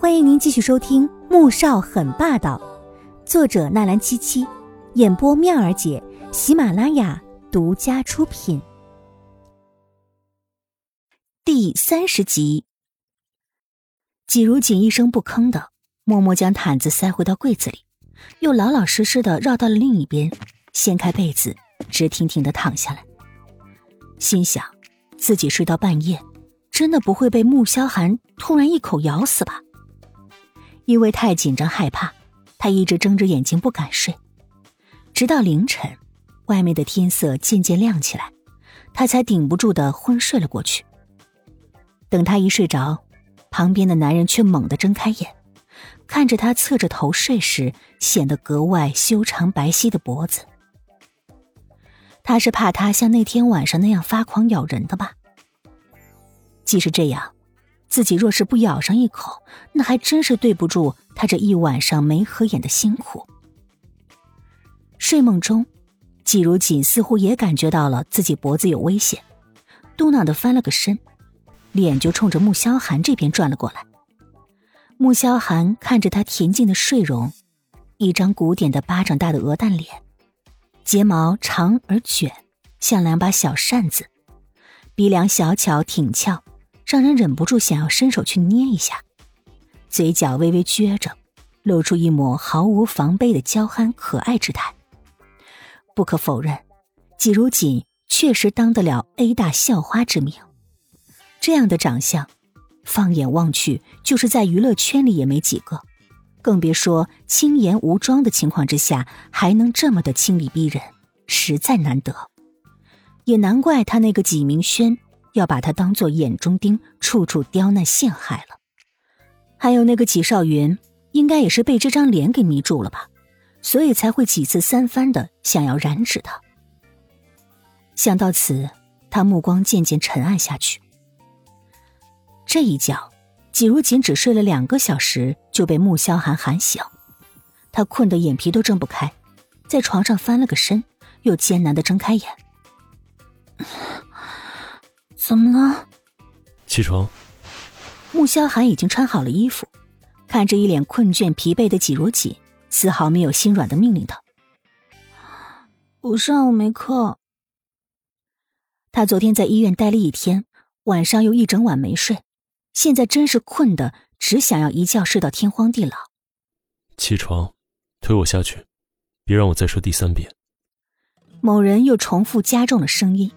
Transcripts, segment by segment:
欢迎您继续收听《穆少很霸道》，作者纳兰七七，演播妙儿姐，喜马拉雅独家出品。第三十集，季如锦一声不吭的，默默将毯子塞回到柜子里，又老老实实的绕到了另一边，掀开被子，直挺挺的躺下来，心想自己睡到半夜，真的不会被穆萧寒突然一口咬死吧？因为太紧张害怕，他一直睁着眼睛不敢睡，直到凌晨，外面的天色渐渐亮起来，他才顶不住的昏睡了过去。等他一睡着，旁边的男人却猛地睁开眼，看着他侧着头睡时显得格外修长白皙的脖子。他是怕他像那天晚上那样发狂咬人的吧？即使这样。自己若是不咬上一口，那还真是对不住他这一晚上没合眼的辛苦。睡梦中，季如锦似乎也感觉到了自己脖子有危险，嘟囔的翻了个身，脸就冲着穆萧寒这边转了过来。穆萧寒看着他恬静的睡容，一张古典的巴掌大的鹅蛋脸，睫毛长而卷，像两把小扇子，鼻梁小巧挺翘。让人忍不住想要伸手去捏一下，嘴角微微撅着，露出一抹毫无防备的娇憨可爱之态。不可否认，季如锦确实当得了 A 大校花之名。这样的长相，放眼望去，就是在娱乐圈里也没几个，更别说轻颜无妆的情况之下还能这么的清丽逼人，实在难得。也难怪他那个纪明轩。要把他当做眼中钉，处处刁难陷害了。还有那个纪少云，应该也是被这张脸给迷住了吧，所以才会几次三番的想要染指他。想到此，他目光渐渐沉暗下去。这一觉，季如锦只睡了两个小时，就被穆萧寒喊醒。他困得眼皮都睁不开，在床上翻了个身，又艰难的睁开眼。怎么了？起床。穆萧寒已经穿好了衣服，看着一脸困倦疲惫的季如锦，丝毫没有心软的命令他：“我上午没课。”他昨天在医院待了一天，晚上又一整晚没睡，现在真是困的，只想要一觉睡到天荒地老。起床，推我下去，别让我再说第三遍。某人又重复加重了声音：“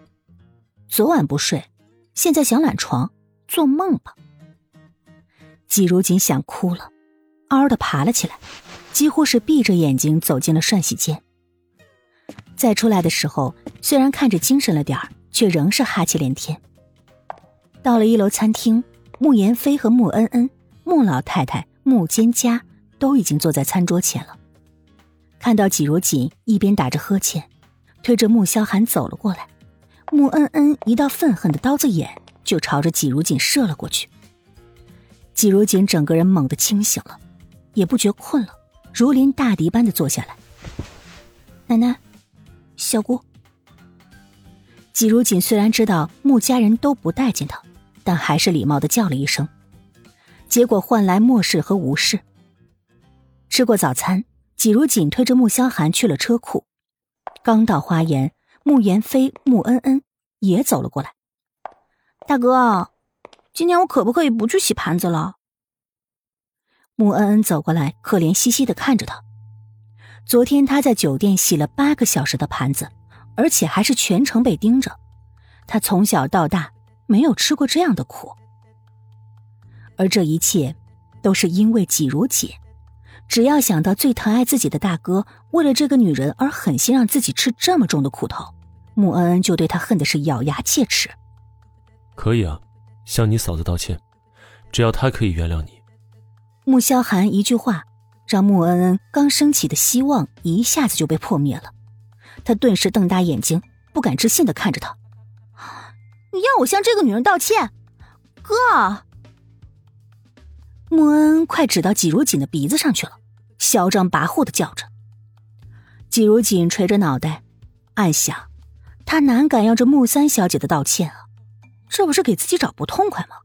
昨晚不睡。”现在想懒床，做梦吧！季如锦想哭了，嗷的爬了起来，几乎是闭着眼睛走进了涮洗间。再出来的时候，虽然看着精神了点儿，却仍是哈气连天。到了一楼餐厅，穆言飞和穆恩恩、穆老太太、穆蒹葭都已经坐在餐桌前了。看到季如锦一边打着呵欠，推着穆萧寒走了过来。穆恩恩一道愤恨的刀子眼就朝着季如锦射了过去。季如锦整个人猛地清醒了，也不觉困了，如临大敌般的坐下来。奶奶，小姑。季如锦虽然知道穆家人都不待见他，但还是礼貌的叫了一声，结果换来漠视和无视。吃过早餐，季如锦推着穆萧寒去了车库，刚到花园。穆言飞、穆恩恩也走了过来。大哥，今天我可不可以不去洗盘子了？穆恩恩走过来，可怜兮兮的看着他。昨天他在酒店洗了八个小时的盘子，而且还是全程被盯着。他从小到大没有吃过这样的苦，而这一切都是因为季如锦。只要想到最疼爱自己的大哥为了这个女人而狠心让自己吃这么重的苦头，穆恩恩就对他恨的是咬牙切齿。可以啊，向你嫂子道歉，只要她可以原谅你。穆萧寒一句话，让穆恩恩刚升起的希望一下子就被破灭了。他顿时瞪大眼睛，不敢置信的看着他：“你要我向这个女人道歉，哥？”穆恩恩快指到季如锦的鼻子上去了。嚣张跋扈的叫着，季如锦垂着脑袋，暗想：他哪敢要这木三小姐的道歉啊？这不是给自己找不痛快吗？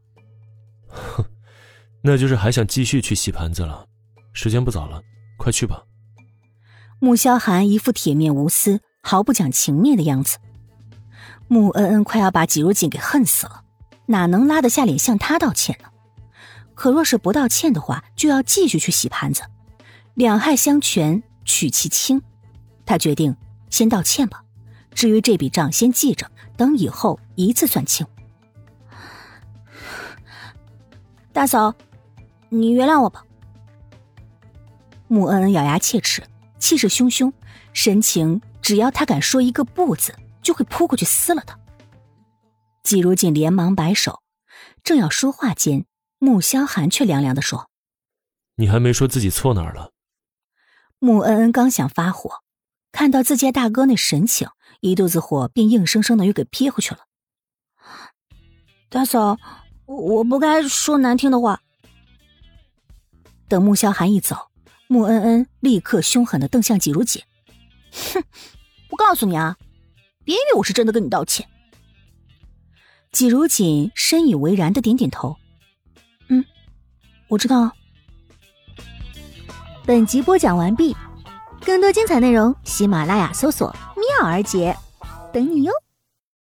哼，那就是还想继续去洗盘子了。时间不早了，快去吧。穆萧寒一副铁面无私、毫不讲情面的样子。穆恩恩快要把季如锦给恨死了，哪能拉得下脸向他道歉呢？可若是不道歉的话，就要继续去洗盘子，两害相权取其轻。他决定先道歉吧，至于这笔账先记着，等以后一次算清。大嫂，你原谅我吧。穆恩恩咬牙切齿，气势汹汹，神情只要他敢说一个不字，就会扑过去撕了他。季如锦连忙摆手，正要说话间，穆萧寒却凉凉的说：“你还没说自己错哪儿了。”穆恩恩刚想发火，看到自家大哥那神情，一肚子火便硬生生的又给憋回去了。大嫂。我我不该说难听的话。等穆萧寒一走，穆恩恩立刻凶狠的瞪向季如锦：“哼，我告诉你啊，别以为我是真的跟你道歉。”季如锦深以为然的点点头：“嗯，我知道。”本集播讲完毕，更多精彩内容，喜马拉雅搜索“妙儿姐”，等你哟。